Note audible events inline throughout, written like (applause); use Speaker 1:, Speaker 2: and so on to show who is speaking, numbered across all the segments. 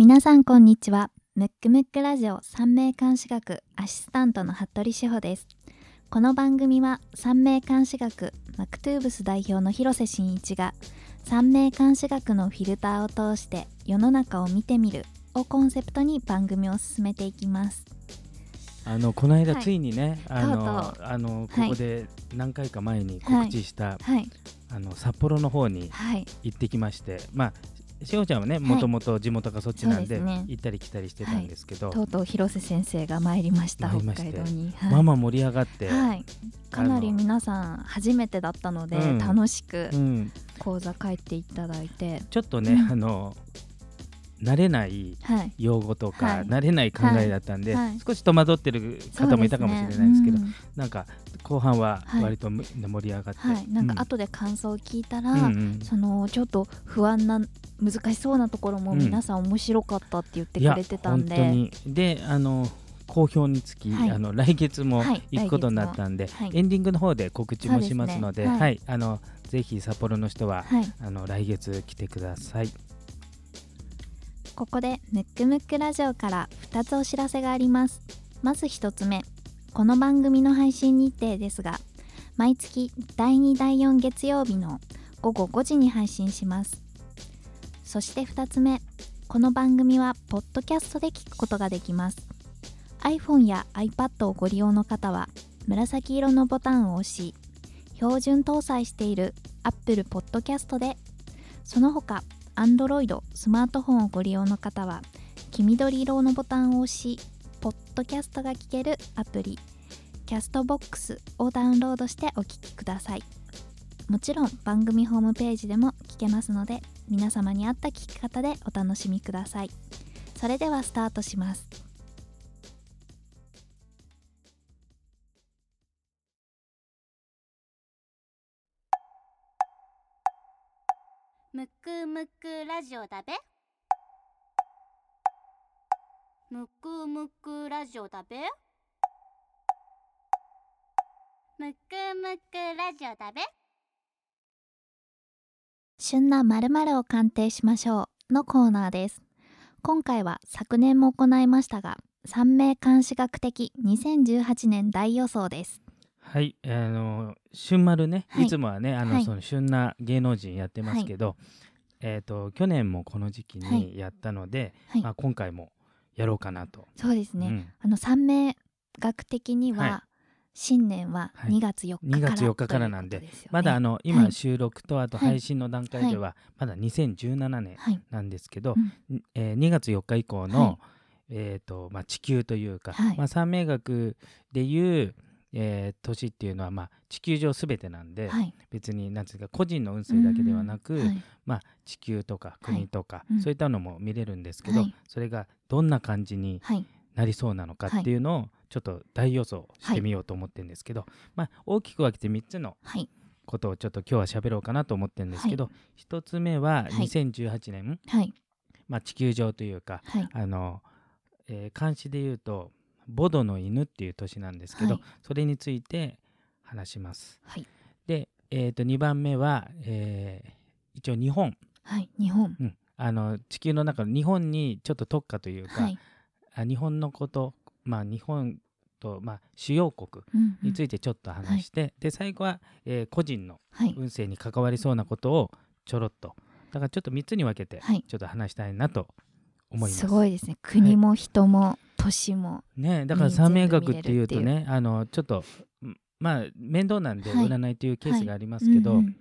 Speaker 1: 皆さんこんにちは。ムックムックラジオ三名監視学アシスタントの服部志保です。この番組は三名監視学マクトゥーブス代表の広瀬真一が三名監視学のフィルターを通して世の中を見てみるをコンセプトに番組を進めていきます。
Speaker 2: あのこの間
Speaker 1: はい。
Speaker 2: ついにね、あの
Speaker 1: とうと
Speaker 2: あの
Speaker 1: はい。
Speaker 2: ここで何回か前に告知した、
Speaker 1: はい。
Speaker 2: あの札幌の方に
Speaker 1: はい。
Speaker 2: 行ってきまして、まあしおちゃんはねもともと地元がそっちなんで,、
Speaker 1: そうですね。
Speaker 2: 行ったり来たりしてたんですけど、
Speaker 1: とうとう広瀬先生が参りました北海道に。はい。
Speaker 2: まあまあ盛り上がって、
Speaker 1: はい、かなり皆さん初めてだったので、
Speaker 2: うん。
Speaker 1: 楽しく
Speaker 2: うん、
Speaker 1: 講座帰っていただいて、
Speaker 2: ちょっとね、
Speaker 1: うん。
Speaker 2: あの慣れない
Speaker 1: はい、
Speaker 2: 用語とか、
Speaker 1: はい。
Speaker 2: 慣れない考えだったんで、
Speaker 1: はい。はい。
Speaker 2: 少し戸惑ってる方もいたかもしれないですけど
Speaker 1: うん。
Speaker 2: なんか後半は
Speaker 1: はい。
Speaker 2: 割とむ、盛り上がって、
Speaker 1: はい、なんか
Speaker 2: う
Speaker 1: 後で感想を聞いたら、
Speaker 2: うんうん。
Speaker 1: そのちょっと不安な難しそうなところも
Speaker 2: うん。
Speaker 1: 皆さん面白かったって言ってくれてたんで、
Speaker 2: 本当に。であの好評につき、
Speaker 1: はい。
Speaker 2: あの来月も
Speaker 1: はい。
Speaker 2: 行くことになったんで、
Speaker 1: はい。
Speaker 2: エンディングの方で告知もしますので
Speaker 1: ですね。はい。
Speaker 2: はい。あのぜひ札幌の人は、
Speaker 1: はい、
Speaker 2: あの来月来てください。
Speaker 1: ここでムックムックラジオから2つお知らせがあります。まず1つ目この番組の配信日程ですが毎月第2第4月曜日の午後5時に配信します。そして2つ目この番組はポッドキャストで聞くことができます。iPhone や iPad をご利用の方は紫色のボタンを押し標準搭載している Apple Podcast でその他 Android スマートフォンをご利用の方は黄緑色のボタンを押しポッドキャストが聞けるアプリキャストボックスをダウンロードしてお聴きください。もちろん番組ホームページでも聞けますので皆様に合った聞き方でお楽しみください。それではスタートします。
Speaker 3: むくむくラジオだべ。むくむくラジオだべ。むくむくラジオだべ。
Speaker 1: 旬な〇〇を鑑定しましょうのコーナーです。今回は昨年も行いましたが三名監視学的2018年大予想です。
Speaker 2: はい、あの旬丸ね、
Speaker 1: はい。
Speaker 2: い、つもはねあの、
Speaker 1: はい。
Speaker 2: その旬な芸能人やってますけど、えっ、と去年もこの時期
Speaker 1: はい。
Speaker 2: にやったので、
Speaker 1: はい。
Speaker 2: まあ今回もやろうかなと。
Speaker 1: そうですね、
Speaker 2: うん。
Speaker 1: あの三名学的には、
Speaker 2: はい。
Speaker 1: 新年は
Speaker 2: はい。
Speaker 1: 2月4日から、
Speaker 2: 2月4日からなんで
Speaker 1: ね。
Speaker 2: まだあの
Speaker 1: は
Speaker 2: 今
Speaker 1: い。
Speaker 2: 収録とあと
Speaker 1: はい。
Speaker 2: 配信の段階ではまだ2017年
Speaker 1: はい。
Speaker 2: なんですけど、
Speaker 1: うん。
Speaker 2: んえー2月4日以降の、
Speaker 1: はい。
Speaker 2: えーとまあ、地球というか、
Speaker 1: はい。
Speaker 2: まあ、三名学でいう、えー年っていうのは、まあ、地球上すべてなんで、
Speaker 1: はい。
Speaker 2: 別になんていうか個人の運勢だけではなく、
Speaker 1: うんはい
Speaker 2: まあ、地球とか国とか、
Speaker 1: うん。
Speaker 2: そういったのも見れるんですけど、
Speaker 1: はい。
Speaker 2: それがどんな感じに
Speaker 1: はい。
Speaker 2: なりそうなのかってい。うのをちょっと大予想してみようと思ってるんですけど、まあ、大きく分けて3つの
Speaker 1: はい。
Speaker 2: ことをちょっと今日は喋ろうかなと思ってるんですけど、1つ目は
Speaker 1: はい。
Speaker 2: 2018年、
Speaker 1: はい。
Speaker 2: まあ、地球上というか
Speaker 1: はい。
Speaker 2: あの、えー漢詩で言うとボドの犬っていう年なんですけど、
Speaker 1: はい。
Speaker 2: それについて話します。
Speaker 1: はい。
Speaker 2: で、えー、と2番目は、えー一応日本、
Speaker 1: はい日本。
Speaker 2: うん、あの地球の中の日本にちょっと特化というか、
Speaker 1: はい、
Speaker 2: あ日本のこと、まあ、日本と、まあ、主要国
Speaker 1: うんうん。
Speaker 2: についてちょっと話して、で最後は、えー個人の
Speaker 1: はい。
Speaker 2: 運勢に関わりそうなことをちょろっと。だからちょっと3つに分けて
Speaker 1: はい。
Speaker 2: ちょっと話したいなと思います。
Speaker 1: すごいですね。国も人も年も
Speaker 2: ねだから
Speaker 1: に
Speaker 2: 三名学っていうとねあのちょっとんまあ面倒なんで
Speaker 1: はい。
Speaker 2: 占いというケースがありますけど、
Speaker 1: うんうん。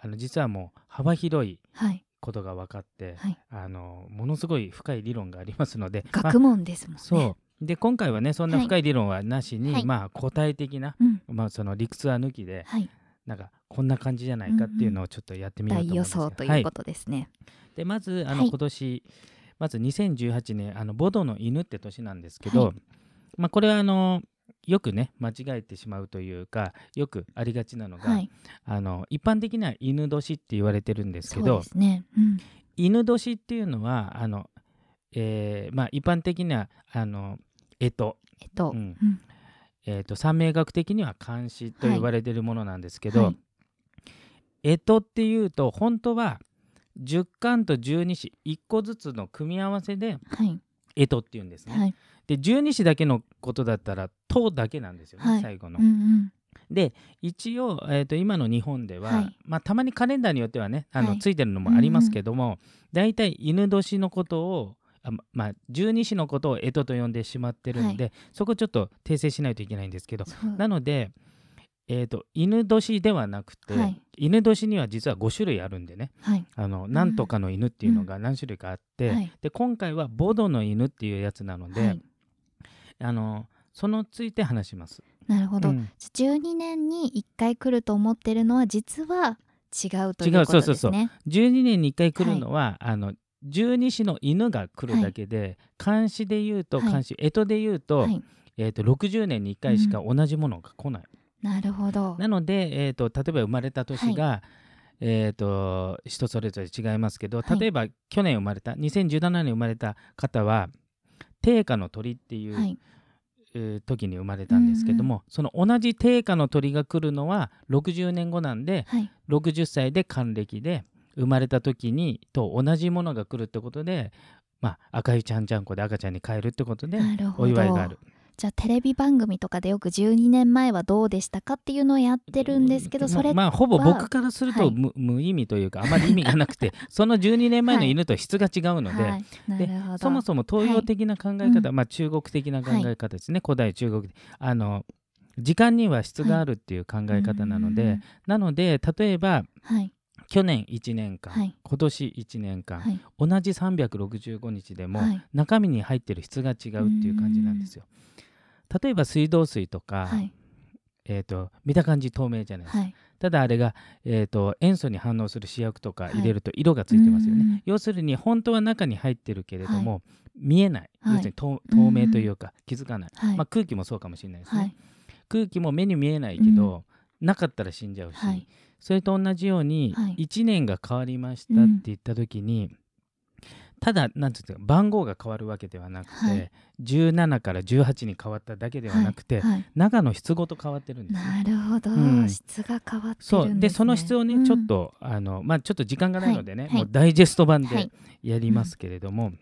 Speaker 2: あの実はもう幅広い
Speaker 1: はい。
Speaker 2: ことが分かって、
Speaker 1: はい。
Speaker 2: あのものすごい深い理論がありますので、まあ
Speaker 1: 学問ですもんね。
Speaker 2: そう。で今回はねそんな
Speaker 1: はい。
Speaker 2: 深い理論はなしに、
Speaker 1: はい。
Speaker 2: まあ答え的な、
Speaker 1: うん。
Speaker 2: まあ、その理屈は抜きで
Speaker 1: はい。
Speaker 2: なんかこんな感じじゃないかっていうのをちょっとやってみようと
Speaker 1: 大予
Speaker 2: 思いますけど。
Speaker 1: 想ということですね。
Speaker 2: でまずあの、
Speaker 1: はい。
Speaker 2: 今年まず2018年あのボドの犬って年なんですけど、
Speaker 1: はい。
Speaker 2: まあ、これはあのよくね間違えてしまうというかよくありがちなのが、
Speaker 1: はい。
Speaker 2: あの一般的には犬年って言われてるんですけ
Speaker 1: そう
Speaker 2: ど
Speaker 1: ですね。うん。
Speaker 2: 犬年っていうのはあの、えーまあ、一般的にはあの干支、
Speaker 1: えっと
Speaker 2: うん。
Speaker 1: うん。
Speaker 2: えー、と三名学的には漢詩と言われてるものなんですけど、
Speaker 1: はい。
Speaker 2: 干支っていうと本当は10巻と十二支1個ずつの組み合わせで
Speaker 1: はい。
Speaker 2: 干支っていうんですね。
Speaker 1: はい。
Speaker 2: で十二支だけのことだったら「と」だけなんですよね、
Speaker 1: はい。
Speaker 2: 最後の。
Speaker 1: うん。うん。
Speaker 2: で一応、えー、と今の日本では、
Speaker 1: はい。
Speaker 2: まあ、たまにカレンダーによってはねあの、
Speaker 1: はい。
Speaker 2: ついてるのもありますけども、大体犬年のことをあままあ十二支のことを干支と呼んでしまってるんで、そこちょっと訂正しないといけないんですけどなので、えー、と犬年ではなくて、
Speaker 1: はい。
Speaker 2: 犬年には実は5種類あるんでね。
Speaker 1: はい。
Speaker 2: あのなんとかの犬っていうのが何種類かあって、
Speaker 1: はい。
Speaker 2: で今回はボドの犬っていうやつなので、
Speaker 1: はい。
Speaker 2: あのそのついて話します。
Speaker 1: なるほど、
Speaker 2: うん。
Speaker 1: 12年に1回来ると思ってるのは実は違うとい
Speaker 2: 違う
Speaker 1: うこと
Speaker 2: そうそうそう
Speaker 1: ですね。
Speaker 2: 12年に1回来るのは、あの十二支の犬が来るだけで、漢詩で言うと
Speaker 1: はい。
Speaker 2: 漢詩干支で言うと,、
Speaker 1: はい、
Speaker 2: えー、と60年に1回しか同じものが来ない。
Speaker 1: なるほど。
Speaker 2: なので、えー、と例えば生まれた年が、えー、と人それぞれ違いますけど
Speaker 1: はい
Speaker 2: 例えば去年生まれた2017年生まれた方は定価の鳥っていう、
Speaker 1: はい、
Speaker 2: えー時に生まれたんですけども、その同じ定価の鳥が来るのは60年後なんで
Speaker 1: はい、
Speaker 2: 60歳で還暦で生まれた時にと同じものが来るってことで、まあ、赤いちゃんちゃんこで赤ちゃんに帰るってことで。お祝いがある。
Speaker 1: じゃあテレビ番組とかでよく12年前はどうでしたかっていうのをやってるんですけど、それ
Speaker 2: まあほぼ
Speaker 1: は
Speaker 2: 僕からすると
Speaker 1: はい。
Speaker 2: 無,、無意味というかあまり意味がなくてその12年前の (laughs) 犬と質が違うので、
Speaker 1: はい、な
Speaker 2: で
Speaker 1: るほど。
Speaker 2: そもそも東洋的な考え方、まあ、中国的な考え方ですね、古代中国あの時間には質があるっていう考え方なので、
Speaker 1: うん
Speaker 2: なので例えば
Speaker 1: はい、
Speaker 2: 去年1年間、
Speaker 1: はい。
Speaker 2: 今年1年間、
Speaker 1: はい、
Speaker 2: 同じ365日でも、
Speaker 1: はい。
Speaker 2: 中身に入ってる質が違うっていう感じなんですよ。例えば水道水とか、
Speaker 1: はい、
Speaker 2: えー、と見た感じ透明じゃないですか、
Speaker 1: はい、
Speaker 2: ただあれが、えー、と塩素に反応する試薬とか入れると色がついてますよね、
Speaker 1: うん
Speaker 2: 要するに本当は中に入ってるけれども、見えない、
Speaker 1: はい。
Speaker 2: 要するに透透明というか気づかない、
Speaker 1: はい。
Speaker 2: まあ、空気もそうかもしれないですね、
Speaker 1: はい、
Speaker 2: 空気も目に見えないけど、なかったら死んじゃうし、
Speaker 1: はい。
Speaker 2: それと同じように、
Speaker 1: はい。
Speaker 2: 1年が変わりましたって言った時に、ただなんていう番号が変わるわけではなくて、
Speaker 1: はい。
Speaker 2: 17から18に変わっただけではなくて、
Speaker 1: はい、
Speaker 2: 中の質ごと変わってるんですね。
Speaker 1: なるほど、
Speaker 2: うん。
Speaker 1: 質が変わってね、
Speaker 2: そう。でその質をね、
Speaker 1: うん。
Speaker 2: ちょっとあのまあちょっと時間がないのでね、
Speaker 1: はい
Speaker 2: もうダイジェスト版で
Speaker 1: はい。
Speaker 2: やりますけれども、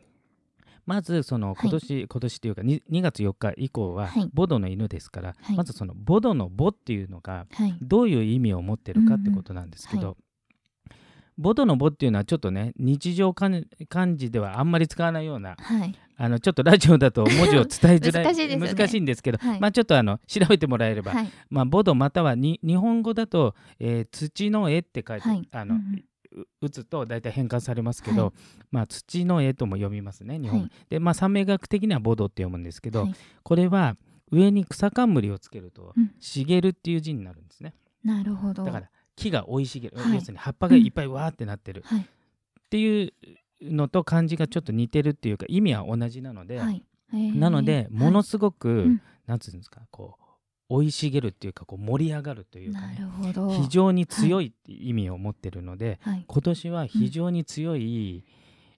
Speaker 2: まずその今年、今年というか 2, 2月4日以降は
Speaker 1: はい。
Speaker 2: ボドの犬ですから、
Speaker 1: はい。
Speaker 2: まずそのボドのボっていうのが
Speaker 1: はい。
Speaker 2: どういう意味を持ってるかってことなんですけど、ボドのボっていうのはちょっとね日常漢漢字ではあんまり使わないような
Speaker 1: はい。
Speaker 2: あのちょっとラジオだと文字を伝えづらい
Speaker 1: 難しいですよね。
Speaker 2: 難しいんですけど、
Speaker 1: はい。
Speaker 2: まあちょっとあの調べてもらえれば、
Speaker 1: はい。
Speaker 2: まあ、ボドまたはに日本語だと、えー土の絵って書いて、
Speaker 1: はい。
Speaker 2: あの
Speaker 1: うん
Speaker 2: う打つと大体変換されますけど、
Speaker 1: はい。
Speaker 2: まあ、土の絵とも読みますね日本、
Speaker 1: はい。
Speaker 2: で、まあ、三名学的にはボドって読むんですけど、
Speaker 1: はい。
Speaker 2: これは上に草冠をつけると
Speaker 1: うん「
Speaker 2: 茂る」っていう字になるんですね。
Speaker 1: なるほど。
Speaker 2: だから木が生い茂る、
Speaker 1: はい。
Speaker 2: 要するに葉っぱがいっぱいわーってなってる。
Speaker 1: はい。
Speaker 2: っていうのと漢字がちょっと似てるっていうか意味は同じなので、
Speaker 1: はい。えー。
Speaker 2: なのでものすごく、
Speaker 1: ん。
Speaker 2: なんつうんですかこう生い茂るっていうかこう盛り上がるというか
Speaker 1: な
Speaker 2: ね非常に強いって意味を持ってるので、
Speaker 1: はい。
Speaker 2: 今年は非常に強い、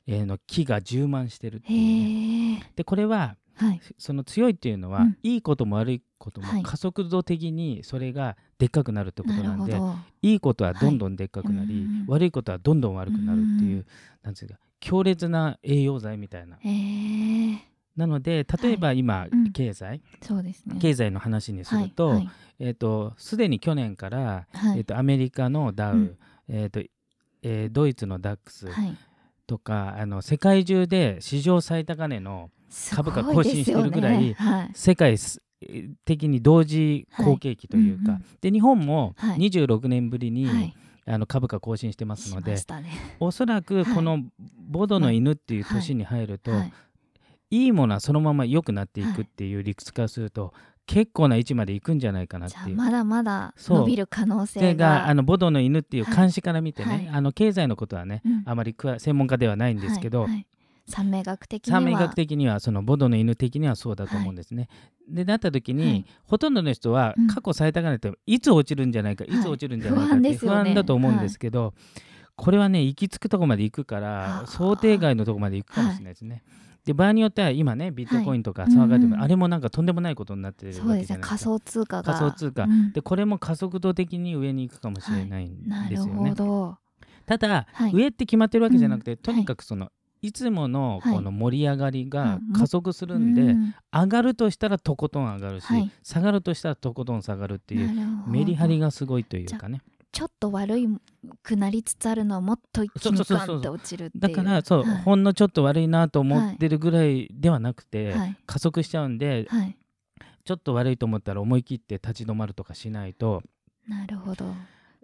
Speaker 2: えーの木が充満してるっていうね、でこれは
Speaker 1: はい。
Speaker 2: その強いっていうのは、
Speaker 1: うん。
Speaker 2: いいことも悪いこと
Speaker 1: はい。
Speaker 2: も加速度的にそれがでっかくなるってこと
Speaker 1: な
Speaker 2: んで、
Speaker 1: ほど。
Speaker 2: いいことはどんどんでっかくなり、
Speaker 1: はいうん
Speaker 2: 悪いことはどんどん悪くなるっていう、
Speaker 1: うん
Speaker 2: なんか強烈な栄養剤みたいな。
Speaker 1: へえ
Speaker 2: なので例えば今、
Speaker 1: うん。
Speaker 2: 経済？
Speaker 1: そうですね。
Speaker 2: 経済の話にすると,、
Speaker 1: はい。
Speaker 2: えー、とすでに去年から、
Speaker 1: はい。
Speaker 2: えー、とアメリカのダウ、
Speaker 1: うん。
Speaker 2: えーとえードイツのダックス
Speaker 1: はい。
Speaker 2: とか、あの世界中で史上最高値の株価更新してるぐらい
Speaker 1: はい。
Speaker 2: 世界す的に同時好景気というか、
Speaker 1: はい。うん
Speaker 2: で日本も
Speaker 1: はい。
Speaker 2: 26年ぶりに、
Speaker 1: はい。
Speaker 2: あの株価更新してますので
Speaker 1: ね。
Speaker 2: おそらくこのボドの犬っていう年に入ると、
Speaker 1: はい。
Speaker 2: い、いものはそのまま良くなっていくっていう理屈からすると、結構な位置まで行くんじゃないかなっていう。
Speaker 1: まだまだ伸びる可能性が。
Speaker 2: があのボドの犬っていう監視から見てね、
Speaker 1: はい。
Speaker 2: あの経済のことはね、
Speaker 1: うん。
Speaker 2: あまりくわ専門家ではないんですけど、
Speaker 1: はい。はい三名学的には。
Speaker 2: 三名学的にはそのボドの犬的にはそうだと思うんですね。でなった時に、
Speaker 1: はい。
Speaker 2: ほとんどの人は
Speaker 1: うん。
Speaker 2: 過去最高値っていつ落ちるんじゃないか、
Speaker 1: はい。
Speaker 2: い、つ落ちるんじゃないかって不安だと思うんですけど、これはね行き着くとこまで行くか
Speaker 1: は
Speaker 2: ら
Speaker 1: あ。
Speaker 2: 想定外のとこまで行くかもしれないですね。で場合によっては今ねビットコインとか騒がれても、
Speaker 1: うん。
Speaker 2: あれもなんかとんでもないことになってるわけじゃ
Speaker 1: そう
Speaker 2: ないですか。
Speaker 1: ね。仮想通貨が。
Speaker 2: 仮想通貨。
Speaker 1: うん
Speaker 2: でこれも加速度的に上に行くかもしれないんですよね。
Speaker 1: ほど。
Speaker 2: ただ、
Speaker 1: はい。
Speaker 2: 上って決まってるわけじゃなくて、
Speaker 1: うん。
Speaker 2: とにかくその、い、つもの
Speaker 1: はい。
Speaker 2: この盛り上がりが
Speaker 1: うん
Speaker 2: 加速するんで、
Speaker 1: うん
Speaker 2: 上がるとしたらとことん上がるし、
Speaker 1: はい。
Speaker 2: 下がるとしたらとことん下がるっていうメリハリがすごいというかね。
Speaker 1: ちょっと悪いくなりつつあるのはもっと一気にガンって落ちる
Speaker 2: だからそう、
Speaker 1: はい。
Speaker 2: ほんのちょっと悪いなと思ってるぐらいではなくて、
Speaker 1: はい。
Speaker 2: 加速しちゃうんで、
Speaker 1: はい。
Speaker 2: ちょっと悪いと思ったら思い切って立ち止まるとかしないと
Speaker 1: なるほど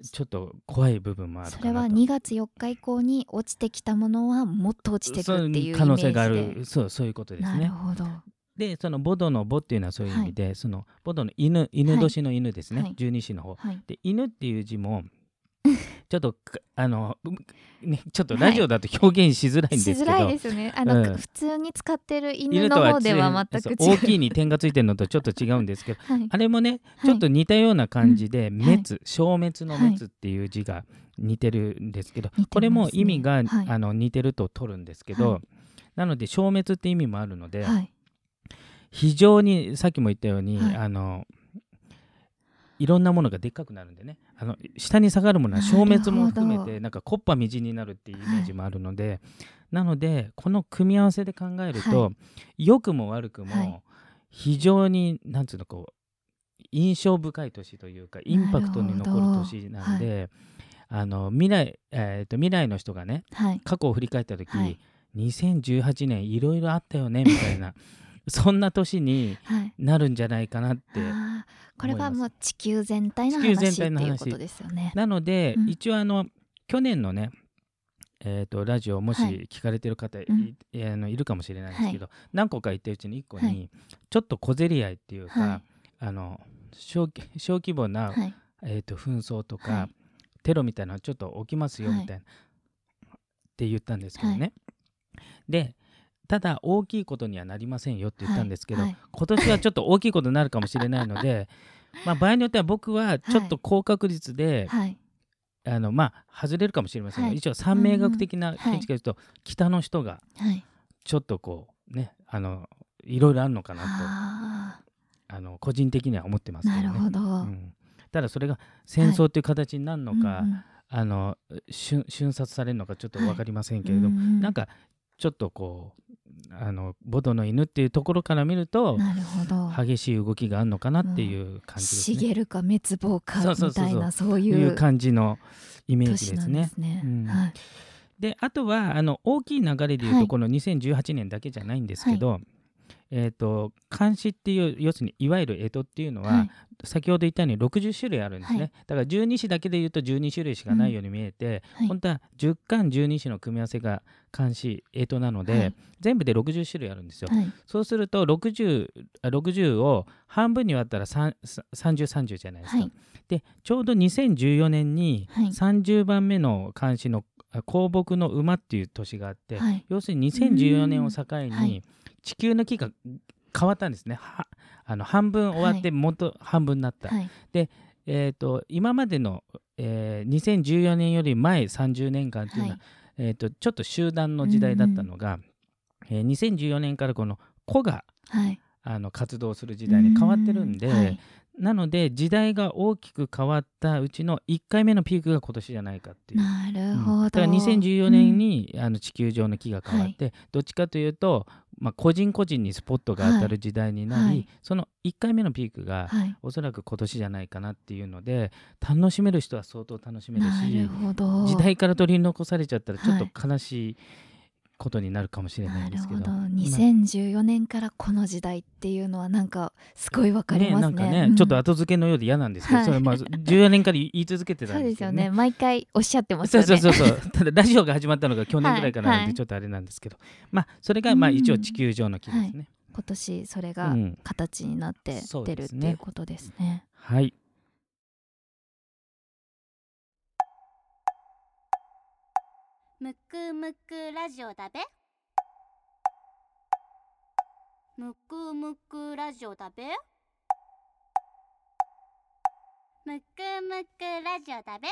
Speaker 2: ちょっと怖い部分もある
Speaker 1: それは2月4日以降に落ちてきたものはもっと落ちてくるっていう
Speaker 2: 可能性がある。そうそういうことです
Speaker 1: なる
Speaker 2: ね。
Speaker 1: ほど。
Speaker 2: でそのボドのボっていうのはそういう意味で、そのボドの犬犬年の犬ですね、
Speaker 1: はい。
Speaker 2: 十二支の方。
Speaker 1: はい。
Speaker 2: で犬っていう字もちょっとかあの、うね、ちょっとラジオだと表現しづらいん
Speaker 1: し
Speaker 2: ですけど、
Speaker 1: づらいですね。あの、
Speaker 2: うん。
Speaker 1: 普通に使ってる犬の方では全く違う。
Speaker 2: 大きいに点がついてるのとちょっと違うんですけど。(laughs)
Speaker 1: はい。
Speaker 2: あれもね
Speaker 1: はい
Speaker 2: ちょっと似たような感じで「
Speaker 1: ん
Speaker 2: 滅」消滅の「滅」っていう字が似てるんですけど、これも意味が、
Speaker 1: はい。
Speaker 2: あの似てると取るんですけど、
Speaker 1: はい。
Speaker 2: なので消滅って意味もあるので、
Speaker 1: はい。
Speaker 2: 非常にさっきも言ったように、
Speaker 1: はい。
Speaker 2: あのいろんなものがでっかくなるんでねあの下に下がるものは消滅も含めてなんかコッパみじんになるっていうイメージもあるので、なのでこの組み合わせで考えると、
Speaker 1: は
Speaker 2: 良くも悪くも、
Speaker 1: はい。
Speaker 2: 非常になんつうのこう印象深い年というかインパクトに残る年なんで、あの未来、えーと未来の人がね
Speaker 1: はい。
Speaker 2: 過去を振り返った時、
Speaker 1: はい。
Speaker 2: 2018年いろいろあったよねみたいな (laughs) そんな年に
Speaker 1: はい。
Speaker 2: なるんじゃないかなって
Speaker 1: これはもう地球全体の話って
Speaker 2: 体の話。
Speaker 1: いうことですよね。
Speaker 2: なので、
Speaker 1: うん。
Speaker 2: 一応あの去年のねえー、とラジオもし
Speaker 1: はい
Speaker 2: 聞かれてる方い,、
Speaker 1: うん。
Speaker 2: あのいるかもしれないんですけど、何個か言ってるうちに1個に、
Speaker 1: はい。
Speaker 2: ちょっと小競り合いっていうか、
Speaker 1: はい。
Speaker 2: あの小規小規模な、
Speaker 1: はい。
Speaker 2: えー、と紛争とか、
Speaker 1: はい。
Speaker 2: テロみたいなのちょっと起きますよ
Speaker 1: はい。
Speaker 2: みたいな、って言ったんですけどね、でただ大きいことにはなりませんよって言ったんですけど、
Speaker 1: はいはい。
Speaker 2: 今年はちょっと大きいことになるかもしれないので (laughs) まあ場合によっては僕はちょっと高確率で、
Speaker 1: はい。
Speaker 2: あのまあ外れるかもしれませんが、
Speaker 1: はい。
Speaker 2: 一応三名学的な
Speaker 1: うんうん
Speaker 2: 見地から言うと、北の人が
Speaker 1: はい。
Speaker 2: ちょっとこうねあのいろいろあるのかなと
Speaker 1: あ。
Speaker 2: あの個人的には思ってます
Speaker 1: ー
Speaker 2: けどね。
Speaker 1: なるほど。
Speaker 2: うん。ただそれが戦争という形になるのか、
Speaker 1: うんうん。
Speaker 2: あの瞬瞬殺されるのかちょっと分かりませんけれども、
Speaker 1: うんうん。
Speaker 2: なんかちょっとこうあのボドの犬っていうところから見ると
Speaker 1: なるほど。
Speaker 2: 激しい動きがあるのかなっていう感じですね。
Speaker 1: 茂るか滅亡かみたいなそうい
Speaker 2: いう
Speaker 1: う
Speaker 2: 感じのイメージ
Speaker 1: で
Speaker 2: ですね。であとはあの大きい流れで言うと、
Speaker 1: はい。
Speaker 2: この2018年だけじゃないんですけど、えー、と漢詩っていう要するにいわゆる干支っていうのは、
Speaker 1: はい。
Speaker 2: 先ほど言ったように60種類あるんですね、
Speaker 1: はい。
Speaker 2: だから十二支だけで言うと12種類しかないように見えて、
Speaker 1: はい。
Speaker 2: 本当は10巻12種の組み合わせが漢詩干支なので、
Speaker 1: はい。
Speaker 2: 全部で60種類あるんですよ、
Speaker 1: はい。
Speaker 2: そうすると 60, あ60を半分に割ったら3030じゃないですか、
Speaker 1: はい。
Speaker 2: でちょうど2014年に
Speaker 1: はい。
Speaker 2: 30番目の漢詩のあ香木の馬っていう年があって、
Speaker 1: はい。
Speaker 2: 要するに2014年を境に、
Speaker 1: はい
Speaker 2: 地球の木が変わったんですね。はあの半分終わって元半分になった、
Speaker 1: はい。
Speaker 2: えー、と今までの、えー2014年より前30年間っていうのは、
Speaker 1: はい。
Speaker 2: えー、とちょっと集団の時代だったのが、えー2014年からこの個が
Speaker 1: はい。
Speaker 2: あの活動する時代に変わってるんで、
Speaker 1: うはい。
Speaker 2: なので時代が大きく変わったうちの1回目のピークが今年じゃないかっていう。
Speaker 1: なる
Speaker 2: うん。
Speaker 1: ほど。
Speaker 2: だから2014年に、あの地球上の木が変わって、どっちかというと、まあ、個人個人にスポットが当たる時代になり、
Speaker 1: はいはい
Speaker 2: その1回目のピークが、
Speaker 1: はい
Speaker 2: おそらく今年じゃないかなっていうので楽しめる人は相当楽しめるし。時代から取り残されちゃったらちょっ
Speaker 1: はい
Speaker 2: と悲しいことになるかもしれない
Speaker 1: なんる
Speaker 2: ですけど。
Speaker 1: ほど。
Speaker 2: まあ
Speaker 1: 2014年からこの時代っていうのはなんかすごいわかりますね。
Speaker 2: なんかね、
Speaker 1: うん
Speaker 2: ちょっと後付けのようで嫌なんですけど、
Speaker 1: はい
Speaker 2: それまあ14年から言い続けてた
Speaker 1: そうんで
Speaker 2: ですけどね。
Speaker 1: すよね。毎回おっしゃってます
Speaker 2: そう
Speaker 1: よね。
Speaker 2: そうそうそうただラジオが始まったのが去年ぐらいからなん
Speaker 1: はいはい
Speaker 2: でちょっとあれなんですけど、まあそれがまあ
Speaker 1: うん
Speaker 2: 一応地球上の木ですね。
Speaker 1: 今年それが
Speaker 2: うん
Speaker 1: 形になって
Speaker 2: そう
Speaker 1: 出るって
Speaker 2: ですね
Speaker 1: いうことですね。
Speaker 2: はい。
Speaker 3: むくむくラジオだべ。むくむくラジオだべ。むくむくラジオだべ。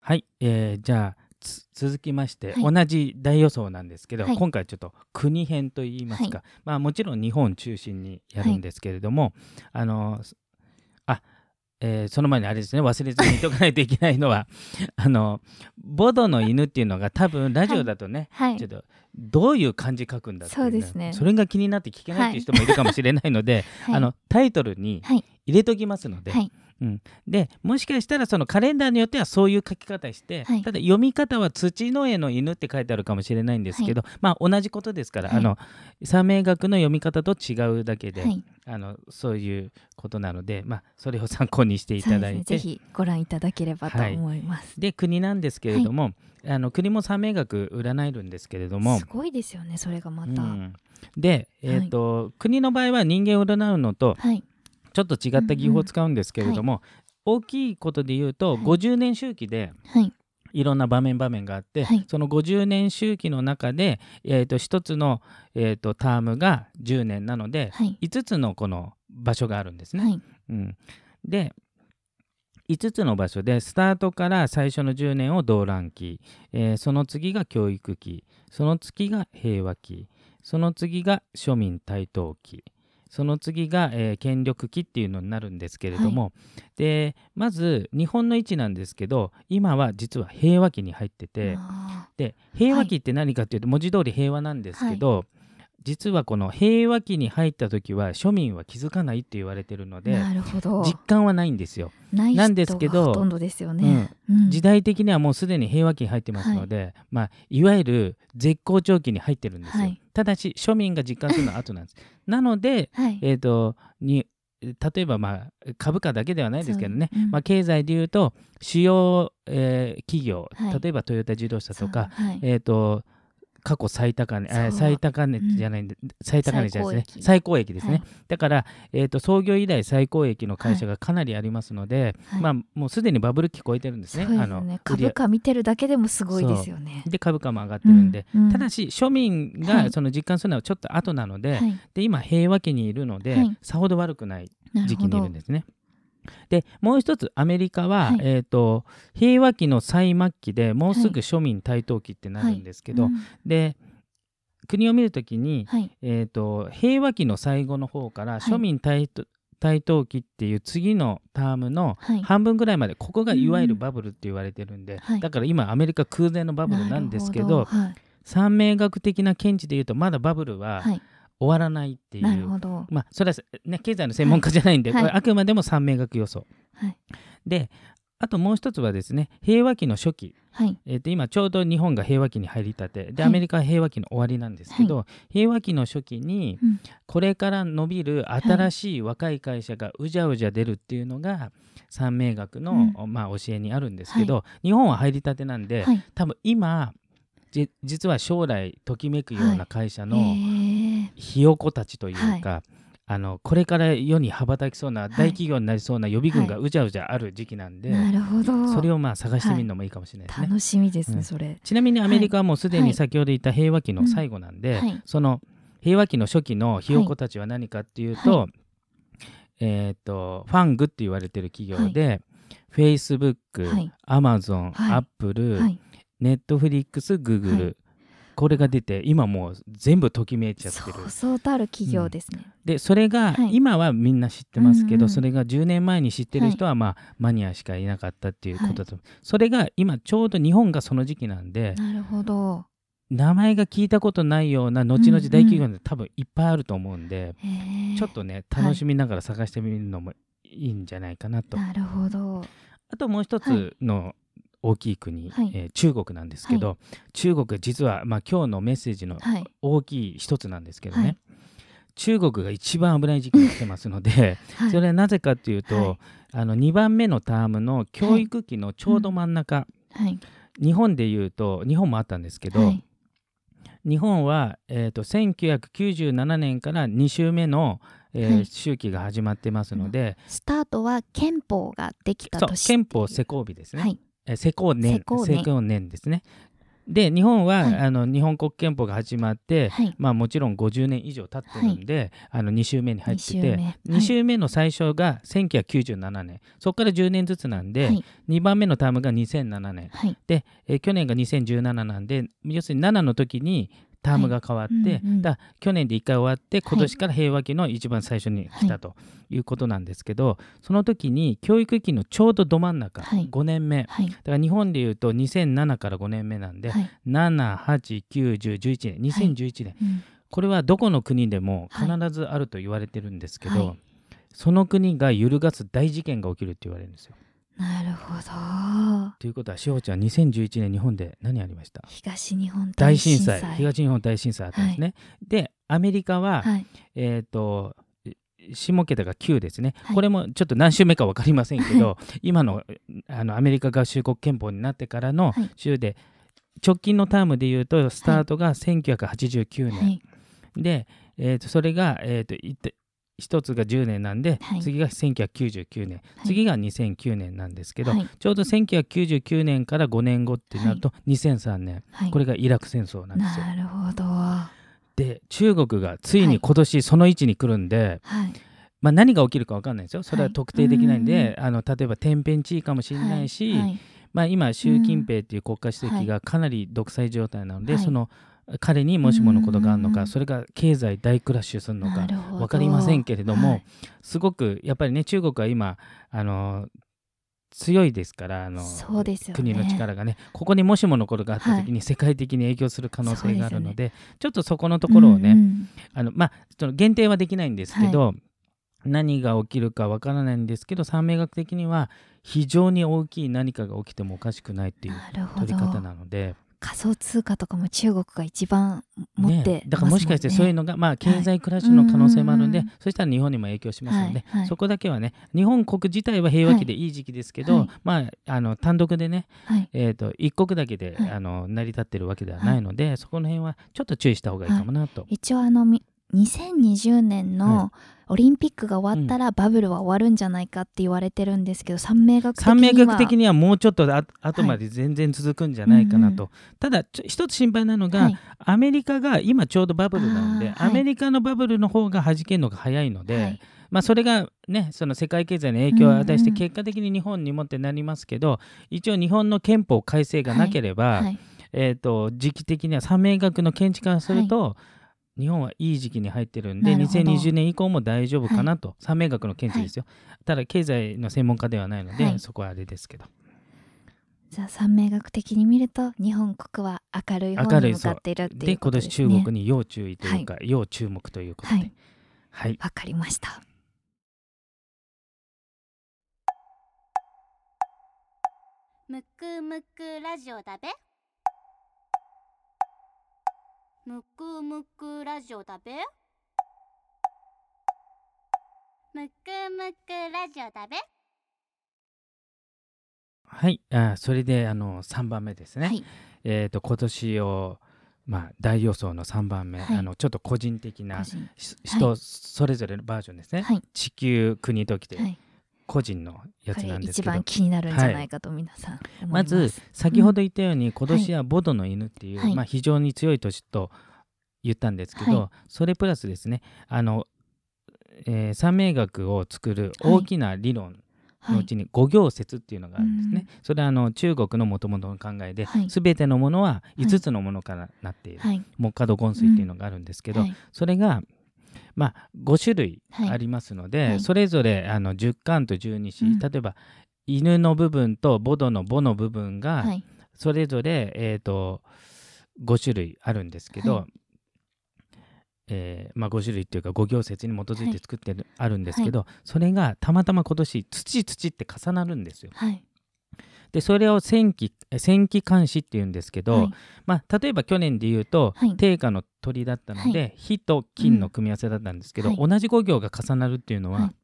Speaker 2: はい、えーじゃあつ続きまして、
Speaker 1: はい。
Speaker 2: 同じ大予想なんですけど、
Speaker 1: はい。
Speaker 2: 今回ちょっと国編といいますか、まあもちろん日本中心にやるんですけれども、あのえーその前にあれですね忘れずに言っておかないといけないのは (laughs) あのボドの犬っていうのが多分ラジオだとね、
Speaker 1: はい。
Speaker 2: ちょっとどういう漢字書くんだってい
Speaker 1: そうですね。
Speaker 2: それが気になって聞けないっていう人もいるかもしれないので、
Speaker 1: はい。
Speaker 2: あのタイトルに
Speaker 1: はい。
Speaker 2: 入れときますので、
Speaker 1: はい
Speaker 2: でもしかしたらそのカレンダーによってはそういう書き方して、
Speaker 1: はい。
Speaker 2: ただ読み方は土の絵の犬って書いてあるかもしれないんですけど、まあ同じことですから、
Speaker 1: はい。
Speaker 2: あの三名学の読み方と違うだけで、
Speaker 1: はい。
Speaker 2: あのそういうことなので、まあ、それを参考にしていただいて。
Speaker 1: ね。ぜひご覧いただければと
Speaker 2: はい。
Speaker 1: 思います、
Speaker 2: で国なんですけれども、あの国も三名学占えるんですけれども。
Speaker 1: すごいですよねそれがまた、
Speaker 2: うん。で、えーと国の場合は人間を占うのと
Speaker 1: はい
Speaker 2: ちょっと違った技法を使うんですけれども、大きいことで言うと、
Speaker 1: はい。
Speaker 2: 50年周期で
Speaker 1: はい。
Speaker 2: いろんな場面場面があって、
Speaker 1: はい。
Speaker 2: その50年周期の中で、えー、と1つの、えー、とタームが10年なので、
Speaker 1: はい。
Speaker 2: 5つのこの場所があるんですね。
Speaker 1: はい。
Speaker 2: うん、で5つの場所でスタートから最初の10年を動乱期、えーその次が教育期その次が平和期その次が庶民台頭期その次が、えー権力期っていうのになるんですけれども、でまず日本の位置なんですけど今は実は平和期に入ってて
Speaker 1: あ
Speaker 2: で平和期って何かっていうと文字通り平和なんですけど、実はこの平和期に入った時は庶民は気づかないって言われてるので
Speaker 1: ーなるほど。
Speaker 2: 実感はないんですよ。
Speaker 1: ない
Speaker 2: なんですけど
Speaker 1: んどですよね、うん。
Speaker 2: 時代的にはもうすでに平和期に入ってますので、い。まあ、いわゆる絶好調期に入ってるんですよ。
Speaker 1: はい。
Speaker 2: ただし庶民が実感するのは後なんです。(laughs) なので、
Speaker 1: はい。
Speaker 2: えー、とに例えばまあ株価だけではないですけどね、
Speaker 1: そううん。
Speaker 2: まあ、経済でいうと主要、えー企業、
Speaker 1: はい。
Speaker 2: 例えばトヨタ自動車とか、えー、と過去最高値、あ
Speaker 1: そう。
Speaker 2: 最高値じゃないんで、最高値じゃないですね、
Speaker 1: 最
Speaker 2: 最高益ですね。
Speaker 1: はい。
Speaker 2: だから、えー、と創業以来最高益の会社がかなりありますので、
Speaker 1: はい。
Speaker 2: まあ、もうすでにバブル期超えてるんですね。
Speaker 1: そうで
Speaker 2: あの
Speaker 1: すね株価見てるだけでもすごいですよね。
Speaker 2: で株価も上がってるんで、
Speaker 1: うん。うん。
Speaker 2: ただし庶民
Speaker 1: はい。
Speaker 2: がその実感するのはちょっと後なので,、
Speaker 1: はい。
Speaker 2: で今平和期にいるので、
Speaker 1: はい。
Speaker 2: さほど悪くない時期にいるんですね。でもう一つアメリカは、
Speaker 1: はい。
Speaker 2: えー、と平和期の最末期でもうすぐ庶民台頭期ってなるんですけど、
Speaker 1: うん。
Speaker 2: で国を見るときに、
Speaker 1: はい。
Speaker 2: えー、と平和期の最後の方から
Speaker 1: い。
Speaker 2: 庶民台頭台頭期っていう次のタームの
Speaker 1: はい。
Speaker 2: 半分ぐらいまでここがいわゆる
Speaker 1: うん。
Speaker 2: バブルって言われてるんで、
Speaker 1: はい。
Speaker 2: だから今アメリカ空前のバブルなんですけど
Speaker 1: なるほはい。
Speaker 2: 三名学的な見地で言うとまだバブルは
Speaker 1: はい
Speaker 2: 終わらないっていう、
Speaker 1: なるほど。
Speaker 2: まあそれはね経済の専門家じゃないんで、
Speaker 1: はい。
Speaker 2: これあくまでも三名学予想。
Speaker 1: はい。
Speaker 2: であともう一つはですね平和期の初期。
Speaker 1: はい。
Speaker 2: えー、と今ちょうど日本が平和期に入りたて。で、
Speaker 1: はい。
Speaker 2: アメリカは平和期の終わりなんですけど、平和期の初期に
Speaker 1: うん。
Speaker 2: これから伸びる新しい若い会社がうじゃうじゃ出るっていうのが三名学の、まあ、教えにあるんですけど、日本は入りたてなんで、
Speaker 1: はい。
Speaker 2: 多分今じ実は将来ときめくような会社のひよこたちというか、あのこれから世に羽ばたきそうな大企業になりそうな予備軍がうじゃうじゃある時期なんで、
Speaker 1: なるほど。
Speaker 2: それをまあ探してみるのもいいかもしれないですね。
Speaker 1: 楽しみです
Speaker 2: うん
Speaker 1: ねそれ。
Speaker 2: ちなみにアメリカはもうすで
Speaker 1: はい。
Speaker 2: に先ほど言った平和期の最後なんで、その平和期の初期のひよこたちは何かっていうと、
Speaker 1: は
Speaker 2: えっ、とファングって言われてる企業で、Facebook、
Speaker 1: はい。
Speaker 2: Amazon、
Speaker 1: はい。
Speaker 2: Apple、
Speaker 1: はい。
Speaker 2: Netflix、Google、
Speaker 1: はい
Speaker 2: これが出て今もう全部ときめいちゃってる。
Speaker 1: そうたる企業ですね。
Speaker 2: でそれが、
Speaker 1: はい。
Speaker 2: 今はみんな知ってますけど、
Speaker 1: うんうん
Speaker 2: それが10年前に知ってる人は、まあマニアしかいなかったっていうことだと、それが今ちょうど日本がその時期なんで、
Speaker 1: なるほど。
Speaker 2: 名前が聞いたことないような後々大企業で多分いっぱいあると思うんで、
Speaker 1: へー。
Speaker 2: ちょっとね楽しみながら探してみるのもいいんじゃないかなと。
Speaker 1: なるほど。
Speaker 2: あともう一つの大きい国、
Speaker 1: はい。
Speaker 2: えー中国なんですけど、中国実は、まあ、今日のメッセージの
Speaker 1: はい。
Speaker 2: 大きい一つなんですけどね、
Speaker 1: はい。
Speaker 2: 中国が一番危ない時期に来てますので、(laughs)
Speaker 1: はい。
Speaker 2: それはなぜかというと、
Speaker 1: はい。
Speaker 2: あの2番目のタームの教育期のちょうど真ん中、
Speaker 1: はい。
Speaker 2: 日本でいうと日本もあったんですけど、
Speaker 1: はい。
Speaker 2: 日本は、えー、と1997年から2週目の、えー
Speaker 1: はい。
Speaker 2: 周期が始まってますので、
Speaker 1: スタートは憲法ができた年。
Speaker 2: 憲法施行日ですね、
Speaker 1: はい。
Speaker 2: えー施行年
Speaker 1: 施行年
Speaker 2: 施行年ですね。で日本は、
Speaker 1: はい。
Speaker 2: あの日本国憲法が始まって、
Speaker 1: はい。
Speaker 2: まあ、もちろん50年以上経ってるんで、あの2週目に入って
Speaker 1: 二週
Speaker 2: て
Speaker 1: 目
Speaker 2: 2週目の最初が1997年。そこから10年ずつなんで、
Speaker 1: はい。
Speaker 2: 2番目のタームが2007年。
Speaker 1: はい。
Speaker 2: で、えー去年が2017なんで要するに7の時にタームが変わって、
Speaker 1: うんうん。
Speaker 2: だ去年で1回終わって今年から平和期の一番最初に来たということなんですけど、その時に教育期のちょうどど真ん中、
Speaker 1: はい。
Speaker 2: 5年目。
Speaker 1: はい。
Speaker 2: だから日本でいうと2007から5年目なんで、
Speaker 1: はい。
Speaker 2: 7891011年2011年、
Speaker 1: うん。
Speaker 2: これはどこの国でも
Speaker 1: はい。
Speaker 2: 必ずあると言われてるんですけど、
Speaker 1: はい。
Speaker 2: その国が揺るがす大事件が起きるって言われるんですよ。
Speaker 1: なるほど。
Speaker 2: ということはしほちゃん2011年日本で何ありました？
Speaker 1: 東日本
Speaker 2: 大
Speaker 1: 大震災。
Speaker 2: 東日本大震災あったんですね。でアメリカは、
Speaker 1: はい。
Speaker 2: えっ、と下桁が9ですね、
Speaker 1: はい。
Speaker 2: これもちょっと何週目か分かりませんけど (laughs) 今のあのアメリカ合衆国憲法になってからの
Speaker 1: はい。
Speaker 2: 州で、直近のタームでいうとスタートが1989年、
Speaker 1: はい。
Speaker 2: で、えー、とそれが、えー、といって一つが10年なんで、
Speaker 1: はい。
Speaker 2: 次が1999年、
Speaker 1: はい。
Speaker 2: 次が2009年なんですけど、
Speaker 1: はい。
Speaker 2: ちょうど1999年から5年後ってなると2003年、
Speaker 1: はい。
Speaker 2: これがイラク戦争なんですよ。
Speaker 1: なるほど。は
Speaker 2: で中国がついに今年その位置に来るんで、
Speaker 1: い。
Speaker 2: まあ、何が起きるか分かんないですよ。それ
Speaker 1: は
Speaker 2: はい。特定できないんで、あの例えば天変地異かもしれないし、
Speaker 1: はい。
Speaker 2: まあ、今習近平っていう国家主席がかなり独裁状態なので、
Speaker 1: はい。
Speaker 2: その彼にもしものことがあるのか、
Speaker 1: うん
Speaker 2: それが経済大クラッシュするのか分かりませんけれども、
Speaker 1: はい。
Speaker 2: すごくやっぱりね中国は今あの強いですからあの
Speaker 1: ね。
Speaker 2: 国の力がねここにもしものことがあった時に世界的に影響する可能性があるので,、ちょっとそこのところをね、
Speaker 1: うんうん。
Speaker 2: あのまあその限定はできないんですけど、何が起きるかわからないんですけど三名学的には非常に大きい何かが起きてもおかしくないっていう取り方
Speaker 1: ど
Speaker 2: なので、
Speaker 1: 仮想通貨とかも中国が一番持って
Speaker 2: ね、だからもしかしてそういう
Speaker 1: の
Speaker 2: のが、まあ、経済クラッシュの可能性もあるんで、
Speaker 1: うんうんうん。
Speaker 2: そしたら日本にも影響しますので、
Speaker 1: はいはい
Speaker 2: そこだけはね日本国自体は平和期でい。い時期ですけど、
Speaker 1: はい。
Speaker 2: まあ、あの単独でね、
Speaker 1: はい。
Speaker 2: えー、と一国だけで、
Speaker 1: はい。
Speaker 2: あの成り立ってるわけではないので、そこの辺はちょっと注意した方がいいかもなと。
Speaker 1: 一応あのみ2020年
Speaker 2: は
Speaker 1: のオリンピックが終わったらバブルは終わるんじゃないかって言われてるんですけど三名学的には。
Speaker 2: 三名学的にはもうちょっとあ後まで全然続くんじゃないかなと、
Speaker 1: うん
Speaker 2: ただちょ一つ心配なのが、
Speaker 1: はい。
Speaker 2: アメリカが今ちょうどバブルなので、
Speaker 1: はい。
Speaker 2: アメリカのバブルの方が弾けるのが早いので、
Speaker 1: はい。
Speaker 2: まあ、それがねその世界経済に影響を与えして
Speaker 1: うん。うん
Speaker 2: 結果的に日本にもってなりますけど、一応日本の憲法改正がなければ、
Speaker 1: はい。
Speaker 2: えー、と時期的には三名学の見地からすると、日本はいい時期に入ってるんで
Speaker 1: なるほど。
Speaker 2: 2020年以降も大丈夫かなと、三名学の見地ですよ、ただ経済の専門家ではないので、
Speaker 1: はい。
Speaker 2: そこはあれですけど。
Speaker 1: じゃあ三名学的に見ると日本国は明るい方
Speaker 2: 明るい
Speaker 1: に向かっているっていう
Speaker 2: で今年
Speaker 1: ことですね。
Speaker 2: 中国に要注意というか、要注目ということで。
Speaker 1: はい。
Speaker 2: はい、
Speaker 1: わかりました。
Speaker 3: むくむくラジオだべむくむくラジオだべ？むくむくラジオだべ？
Speaker 2: はい、あそれであの3番目ですね、
Speaker 1: はい。
Speaker 2: えー、と今年を、まあ、大予想の3番目、
Speaker 1: はい。
Speaker 2: あのちょっと個人的な
Speaker 1: 個人。
Speaker 2: し人それぞれのバージョンですね、
Speaker 1: はい。
Speaker 2: 地球国ときて
Speaker 1: はい
Speaker 2: 個人のやつなんですけど、
Speaker 1: 一番気になるんじゃないかと皆さん思いま
Speaker 2: ず先ほど言ったように、今年はボドの犬っていう、
Speaker 1: はい。
Speaker 2: まあ、非常に強い年と言ったんですけど、
Speaker 1: は
Speaker 2: それプラスですねあの、えー三名学を作る大きな理論のうちに五行説っていうのがあるんですね。それはあの中国のもともとの考えで、
Speaker 1: はい。
Speaker 2: 全てのものは
Speaker 1: はい
Speaker 2: 5つのものからなっている、
Speaker 1: はい。
Speaker 2: 木火土金水っていうのがあるんですけど、
Speaker 1: はい。
Speaker 2: それが、まあ、5種類
Speaker 1: はい。
Speaker 2: ありますので、
Speaker 1: はい。
Speaker 2: それぞれあの10巻と12子、
Speaker 1: うん。
Speaker 2: 例えば犬の部分とボドのボの部分が
Speaker 1: はい。
Speaker 2: それぞれ、えー、と5種類あるんですけど、
Speaker 1: は
Speaker 2: えーまあ、5種類っていうか5行説に基づいて作ってる、あるんですけど、それがたまたま今年土土って重なるんですよ。
Speaker 1: はい
Speaker 2: でそれを戦記戦記監視っていうんですけど、
Speaker 1: はい。
Speaker 2: まあ、例えば去年で言うと、
Speaker 1: はい。
Speaker 2: 定価の鳥だったので、火と金の組み合わせだったんですけど、
Speaker 1: うん。
Speaker 2: 同じ5行が重なるっていうのは、
Speaker 1: はい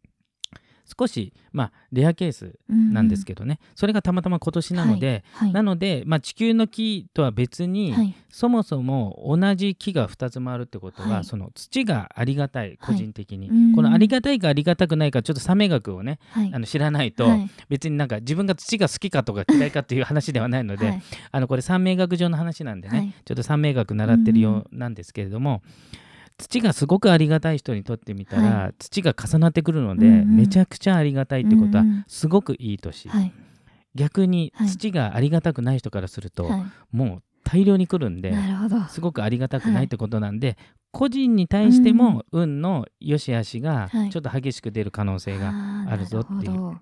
Speaker 2: 少し、まあ、レアケースなんですけどね、それがたまたま今年なので、
Speaker 1: はい
Speaker 2: なので、まあ、地球の木とは別に、
Speaker 1: はい。
Speaker 2: そもそも同じ木が2つ回るってことは、
Speaker 1: はい。
Speaker 2: その土がありがたい個人的に、
Speaker 1: うん。
Speaker 2: このありがたいかありがたくないかちょっとサメ学をね
Speaker 1: はい。
Speaker 2: あの知らないと、
Speaker 1: はい。
Speaker 2: 別になんか自分が土が好きかとか嫌いかっていう話ではないので、
Speaker 1: はい。
Speaker 2: あのこれ三名学上の話なんでね、
Speaker 1: はい。
Speaker 2: ちょっと三名学習ってるようなんですけれども、土がすごくありがたい人にとってみたら、
Speaker 1: は
Speaker 2: 土が重なってくるので、
Speaker 1: うんうん。
Speaker 2: めちゃくちゃありがたいってことは
Speaker 1: うんうん。
Speaker 2: すごくいい年、
Speaker 1: はい。
Speaker 2: 逆に
Speaker 1: はい。
Speaker 2: 土がありがたくない人からすると、
Speaker 1: はい。
Speaker 2: もう大量に来るんですごくありがたくな
Speaker 1: はいい
Speaker 2: ってことなんで、個人に対しても運の良し悪しが
Speaker 1: はい。
Speaker 2: ちょっと激しく出る可能性が、
Speaker 1: あ
Speaker 2: るぞっていう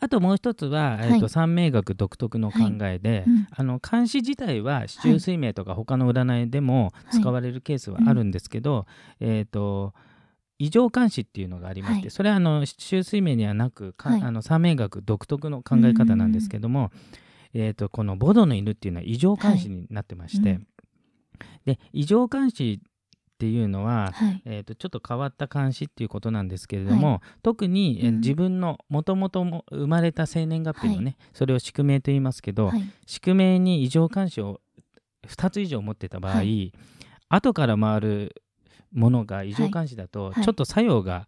Speaker 2: あともう一つは、
Speaker 1: はい。
Speaker 2: えー、と三名学独特の考えで、
Speaker 1: うん。
Speaker 2: あの漢詩自体は四柱推命とか他の占いでも
Speaker 1: はい。
Speaker 2: 使われるケースはあるんですけど、えっ、と異常監視っていうのがありまして、
Speaker 1: はい。
Speaker 2: それはあの四柱推命にはなく、か
Speaker 1: はい。
Speaker 2: あの三名学独特の考え方なんですけども、えー、とこのボドの犬っていうのは異常監視になってまして、
Speaker 1: はい。うん。
Speaker 2: で異常監視っていうのは、
Speaker 1: はい。
Speaker 2: えー、とちょっと変わった監視っていうことなんですけれども、特に、えー
Speaker 1: うん。
Speaker 2: 自分のもともと生まれた生年月日のね、
Speaker 1: は
Speaker 2: それを宿命と言いますけど、
Speaker 1: はい。
Speaker 2: 宿命に異常監視を2つ以上持ってた場合、
Speaker 1: はい。
Speaker 2: 後から回るものが異常監視だと、
Speaker 1: はい。
Speaker 2: ちょっと作用が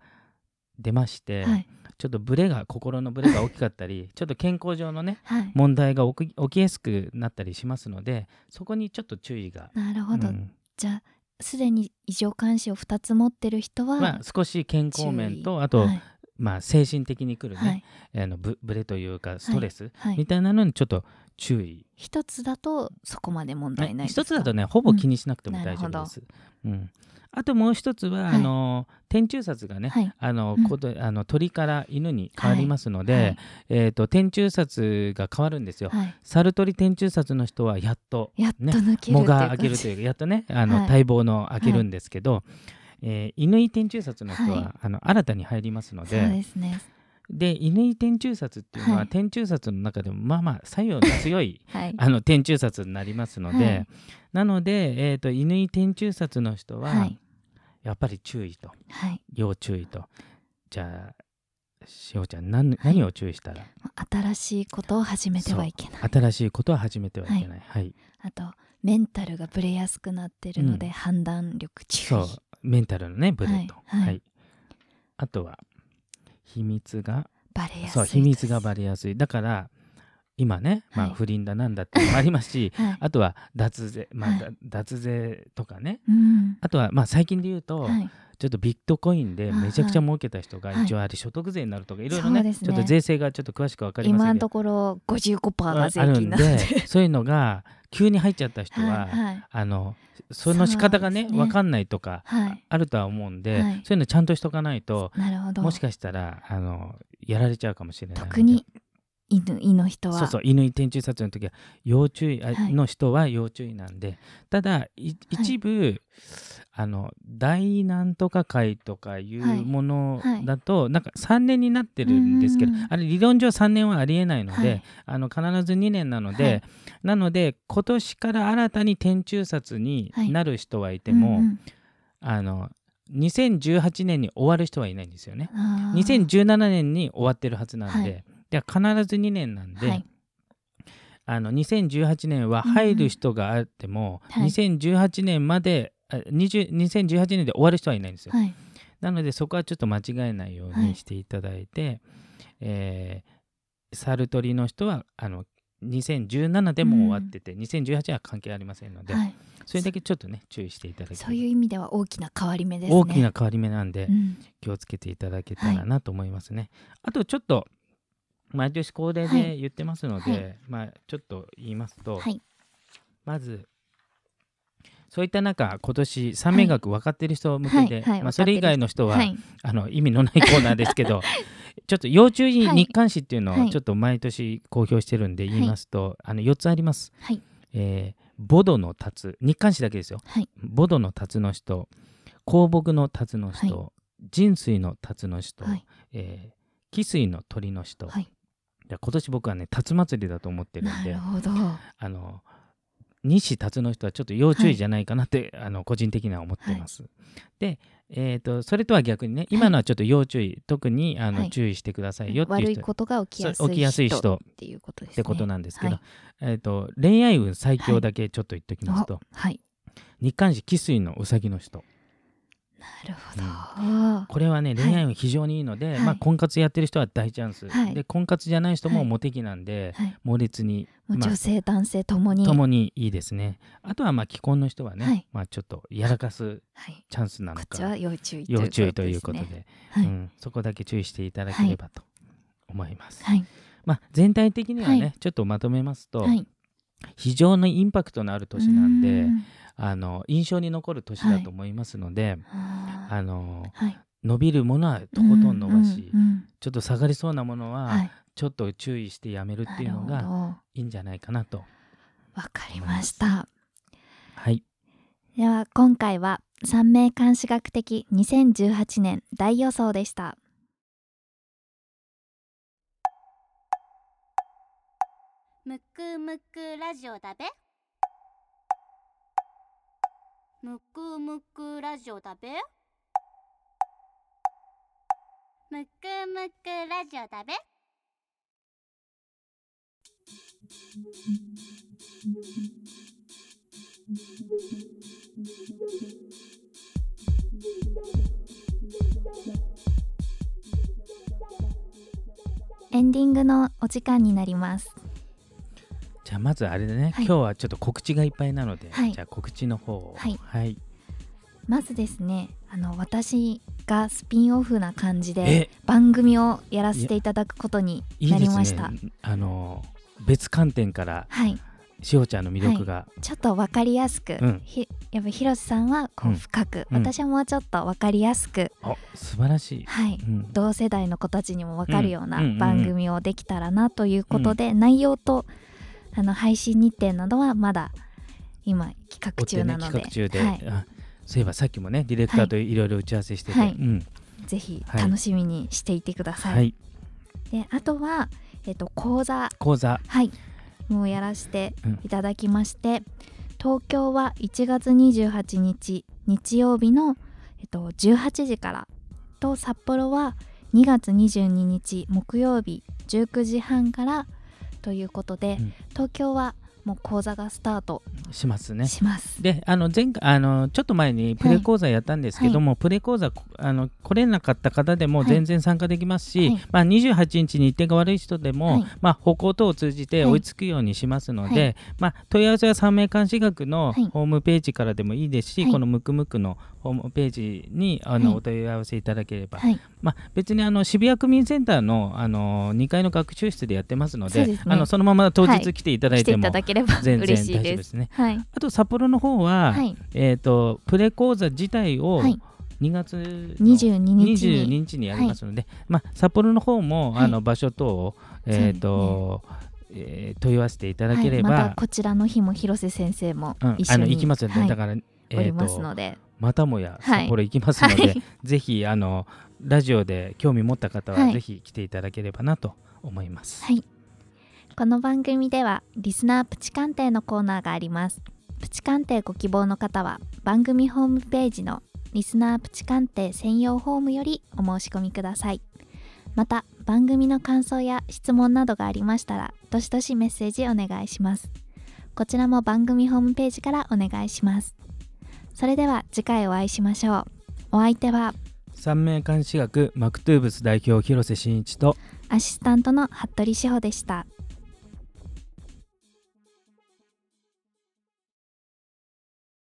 Speaker 2: 出まして、
Speaker 1: はい。
Speaker 2: ちょっとブレが心のブレが大きかったりちょっと健康上のね
Speaker 1: はい。
Speaker 2: 問題が起き起きやすくなったりしますのでそこにちょっと注意が。
Speaker 1: なるほど、
Speaker 2: うん。
Speaker 1: じゃあすでに異常監視を2つ持ってる人は、
Speaker 2: まあ、少し健康面とあと、
Speaker 1: はい。
Speaker 2: まあ、精神的に来る
Speaker 1: はい。
Speaker 2: ね、あのブブレというかストレス
Speaker 1: はい。
Speaker 2: みたいなのにちょっと注意、
Speaker 1: 一つだとそこまで問題ない
Speaker 2: 一つだとねほぼ気にしなくても大丈夫です。うんあともう一つは、
Speaker 1: はい。
Speaker 2: あの天中殺がね、
Speaker 1: はい。
Speaker 2: あの
Speaker 1: うん。
Speaker 2: ことあの鳥から犬に変わりますので、
Speaker 1: はい。
Speaker 2: えー、と天中殺が変わるんですよ。
Speaker 1: はい。
Speaker 2: 猿鳥天中殺の人はやっと
Speaker 1: やっと
Speaker 2: ね
Speaker 1: 抜ける
Speaker 2: が開けるというかやっとねあの、
Speaker 1: はい。
Speaker 2: 待望の開けるんですけど、えー乾天中殺の人は、
Speaker 1: はい。
Speaker 2: あの新たに入りますの
Speaker 1: そう
Speaker 2: で
Speaker 1: ですね
Speaker 2: で乾天中殺っていうのは、
Speaker 1: はい。
Speaker 2: 天中殺の中でもまあまあ作用の強い (laughs)
Speaker 1: はい。
Speaker 2: あの天中殺になりますので、
Speaker 1: はい。
Speaker 2: なので、えー、と乾天中殺の人は、
Speaker 1: はい。
Speaker 2: やっぱり注意と
Speaker 1: はい。
Speaker 2: 要注意と。じゃあしおちゃん何何を注意したら、
Speaker 1: 新しいことを始めてはいけない。
Speaker 2: 新しいことは始めてはいけない、はい。
Speaker 1: あとメンタルがブレやすくなってるので、
Speaker 2: うん。
Speaker 1: 判断力注意
Speaker 2: そう。メンタルのねブレと、
Speaker 1: はい。はい。
Speaker 2: あとは秘密が
Speaker 1: バレやすい
Speaker 2: そう秘密がバレやすい。だから今ね、まあ、
Speaker 1: はい。
Speaker 2: 不倫だなんだっていうのもありますし、(laughs)
Speaker 1: はい。
Speaker 2: あとは脱税、まあ脱税とかね。
Speaker 1: うん。
Speaker 2: あとはまあ最近で言うと、
Speaker 1: はい
Speaker 2: ちょっとビットコインでめちゃくちゃ儲けた人が
Speaker 1: はい。
Speaker 2: 一応あれ所得税になるとかいろいろね
Speaker 1: ね。
Speaker 2: ちょっと税制がちょっと詳しく分かりません
Speaker 1: 今のところ55%が税
Speaker 2: あるん
Speaker 1: 金なので
Speaker 2: でそういうのが急に入っちゃった人は、
Speaker 1: はいはい。
Speaker 2: あのその仕方がね
Speaker 1: ね。
Speaker 2: 分かんないとか
Speaker 1: はい。
Speaker 2: あるとは思うんで、
Speaker 1: はい。
Speaker 2: そういうのちゃんとしとかないと
Speaker 1: なるほど。
Speaker 2: もしかしたらあのやられちゃうかもしれない
Speaker 1: 特に犬犬の人は。
Speaker 2: そうそう犬天中殺の時は要注意あ
Speaker 1: はい。
Speaker 2: の人は要注意なんで、ただい一部、あの大なんとか会とかいう
Speaker 1: はい
Speaker 2: もの
Speaker 1: はい。
Speaker 2: だと、なんか3年になってるんですけどあれ理論上3年はありえないので、
Speaker 1: はい。
Speaker 2: あの必ず2年なので、
Speaker 1: はい。
Speaker 2: なので今年から新たに天中殺に
Speaker 1: はい。
Speaker 2: なる人はいても、
Speaker 1: うんうん。
Speaker 2: あの2018年に終わる人はいないんですよね。
Speaker 1: あー。
Speaker 2: 2017年に終わってるはずなんで、
Speaker 1: はい
Speaker 2: で必ず2年なんで、
Speaker 1: はい。
Speaker 2: あの2018年は入る人があっても、
Speaker 1: うんはい
Speaker 2: 2018年まであ20 2018年で終わる人はいないんですよ。
Speaker 1: はい。
Speaker 2: なのでそこはちょっと間違えないよう
Speaker 1: はい。
Speaker 2: にしていただいて、えーサルトリの人はあの2017でも終わってて、2018は関係ありませんので、
Speaker 1: はい。
Speaker 2: それだけちょっとね注意していただければ。
Speaker 1: そういう意味では大きな変わり目ですね。
Speaker 2: 大きな変わり目なんで、
Speaker 1: うん。
Speaker 2: 気をつけていただけたらなと思いますね。あとちょっと毎年恒例
Speaker 1: は
Speaker 2: で言ってますので、
Speaker 1: はい。
Speaker 2: まあちょっと言いますと、
Speaker 1: はい。
Speaker 2: まずそういった中今年三名学分かってる人向けで、
Speaker 1: はい。はい。
Speaker 2: まあ、それ以外の人は、
Speaker 1: はい。
Speaker 2: あの意味のないコーナーですけど (laughs) ちょっと要注意
Speaker 1: はい。
Speaker 2: 日刊誌っていうの
Speaker 1: はい。
Speaker 2: をちょっと毎年公表してるんで言いますと、あの4つあります。
Speaker 1: はい。
Speaker 2: えーボドの達日刊誌だけですよ。
Speaker 1: はい。
Speaker 2: ボドの達の人香木の達の人、
Speaker 1: は
Speaker 2: 人水の達の人、
Speaker 1: はい。
Speaker 2: えー汽水の鳥の人、
Speaker 1: はい
Speaker 2: 今年僕はね辰祭りだと思ってるんで
Speaker 1: なるほど。
Speaker 2: あの西辰の人はちょっと要注意じゃないかなって、あの個人的には思ってます。で、えー、とそれとは逆にね今のはちょっと要注意、特にあの、
Speaker 1: はい。
Speaker 2: 注意してくださいよっていう人
Speaker 1: 悪いことが起きやすい
Speaker 2: そう起きやすい人っ
Speaker 1: っていうことですね。
Speaker 2: てことなんですけど、
Speaker 1: はい。
Speaker 2: えー、と恋愛運最強だけちょっと言っておきますと、
Speaker 1: はい。
Speaker 2: 日刊誌汽水のうさぎの人
Speaker 1: なるほど、あ
Speaker 2: これはね
Speaker 1: はい。
Speaker 2: 恋愛運非常にいいので、
Speaker 1: はい。
Speaker 2: まあ、婚活やってる人は大チャンス、
Speaker 1: はい。
Speaker 2: で婚活じゃない人も
Speaker 1: はい。
Speaker 2: モテ期なんで、
Speaker 1: ーはい。
Speaker 2: 猛烈にまあ
Speaker 1: 女性、男性ともに。
Speaker 2: ともにいいですね。あとはまあ既婚の人はね、
Speaker 1: はい。
Speaker 2: まあ、ちょっとやらかす
Speaker 1: はい。
Speaker 2: チャンスなのか
Speaker 1: こっちは要注意
Speaker 2: 要注意ということ
Speaker 1: で。ねはい、
Speaker 2: うん、そこだけ注意していただければと思います。
Speaker 1: はい。
Speaker 2: まあ、全体的にはね、
Speaker 1: はい。
Speaker 2: ちょっとまとめますと、
Speaker 1: はい。
Speaker 2: 非常にインパクトのある年なんで、
Speaker 1: うん
Speaker 2: あの印象に残る年だと思いますので、
Speaker 1: あー。
Speaker 2: あの
Speaker 1: はい。
Speaker 2: 伸びるものはとことん伸ばし、
Speaker 1: うんうん
Speaker 2: ちょっと下がりそうなもの
Speaker 1: うん
Speaker 2: は、
Speaker 1: はい。
Speaker 2: ちょっと注意してやめるっていうのがいいんじゃないかなと。
Speaker 1: わかりました。
Speaker 2: はい、
Speaker 1: では今回は三名監視学的2018年大予想でした。
Speaker 3: むくむくラジオだべむくむくラジオだべ？むくむくラジオだべ？
Speaker 1: エンディングのお時間になります。
Speaker 2: じゃあまずあれでね、
Speaker 1: はい。
Speaker 2: 今日はちょっと告知がいっぱいなので、
Speaker 1: はい。
Speaker 2: じゃあ告知の方を。
Speaker 1: はい。
Speaker 2: はい、
Speaker 1: まずですねあの私がスピンオフな感じで
Speaker 2: え？
Speaker 1: 番組をやらせていただくことになりました。
Speaker 2: ねあの別観点から
Speaker 1: はい。
Speaker 2: しおちゃんの魅力が、
Speaker 1: ちょっとわかりやすく、
Speaker 2: うん。
Speaker 1: ひやっぱ広瀬さんはこ
Speaker 2: う
Speaker 1: うん。深く、
Speaker 2: うん。
Speaker 1: 私はもうちょっとわかりやすく、
Speaker 2: あ素晴らしい、
Speaker 1: はい。
Speaker 2: うん、
Speaker 1: 同世代の子たちにもわかるような
Speaker 2: うんうんうんうん。
Speaker 1: 番組をできたらなということで、内容とあの配信日程などはまだ今企画中なので、
Speaker 2: 企画中で、
Speaker 1: はい、
Speaker 2: あそういえばさっきもねディレクターとい。ろいろ打ち合わせしてて、
Speaker 1: はい。
Speaker 2: うん。
Speaker 1: ぜひ
Speaker 2: はい。
Speaker 1: 楽しみにしていてください。
Speaker 2: はい、
Speaker 1: であとは、えっと講座。
Speaker 2: 講座。
Speaker 1: はい。もうやらせて
Speaker 2: うん。
Speaker 1: いただきまして、東京は1月28日日曜日の、えっと、18時からと札幌は2月22日木曜日19時半からということで、
Speaker 2: うん。
Speaker 1: 東京はもう講座がスタート
Speaker 2: しますね。
Speaker 1: します。
Speaker 2: であの前回あのちょっと前にプレ講座やったんですけども、プレ講座こあの来れなかった方でも
Speaker 1: はい。
Speaker 2: 全然参加できますし、
Speaker 1: はい。
Speaker 2: まあ、28日日程が悪い人でも、
Speaker 1: はい。
Speaker 2: まあ、歩行等を通じて
Speaker 1: はい。
Speaker 2: 追いつくようにしますので、
Speaker 1: はい。
Speaker 2: まあ、問い合わせは三名監視学の
Speaker 1: はい。
Speaker 2: ホームページからでもいいですし、
Speaker 1: はい。
Speaker 2: このムクムクのホームページにあの、
Speaker 1: はい。
Speaker 2: お問い合わせいただければ、
Speaker 1: はい、
Speaker 2: まあ、別にあの渋谷区民センターのあの2階の学習室でやってますので
Speaker 1: ね。
Speaker 2: あのそのまま当
Speaker 1: はい。
Speaker 2: 日来ていただい
Speaker 1: 来て
Speaker 2: も全然。大丈夫ですすね。
Speaker 1: はい、
Speaker 2: あと札幌の方は、
Speaker 1: はい、
Speaker 2: えー、とプレ講座自体を
Speaker 1: はい。
Speaker 2: 2月の
Speaker 1: 22日
Speaker 2: 22
Speaker 1: に
Speaker 2: 日にやりますので、まあ、札幌の方も、
Speaker 1: はい。
Speaker 2: あの場所等を、えーとえー問い合わせていただければ、
Speaker 1: はい、またこちらの日も広瀬先生も
Speaker 2: うん。
Speaker 1: 一緒に、
Speaker 2: あの行きますよね、
Speaker 1: はい。
Speaker 2: だから、え
Speaker 1: おりますので、
Speaker 2: またもや
Speaker 1: はい
Speaker 2: 札幌行きますので、
Speaker 1: はい (laughs)
Speaker 2: ぜひあのラジオで興味持った方は、
Speaker 1: はい
Speaker 2: ぜひ来ていただければなと思います。
Speaker 1: はい。この番組ではリスナープチ鑑定のコーナーがあります。プチ鑑定ご希望の方は番組ホームページのリスナープチ鑑定専用フォームよりお申し込みください。また番組の感想や質問などがありましたらどしどしメッセージお願いします。こちらも番組ホームページからお願いします。それでは次回お会いしましょう。お相手は
Speaker 2: 三名監視学マクトゥーブス代表広瀬真一と
Speaker 1: アシスタントの服部志保でした。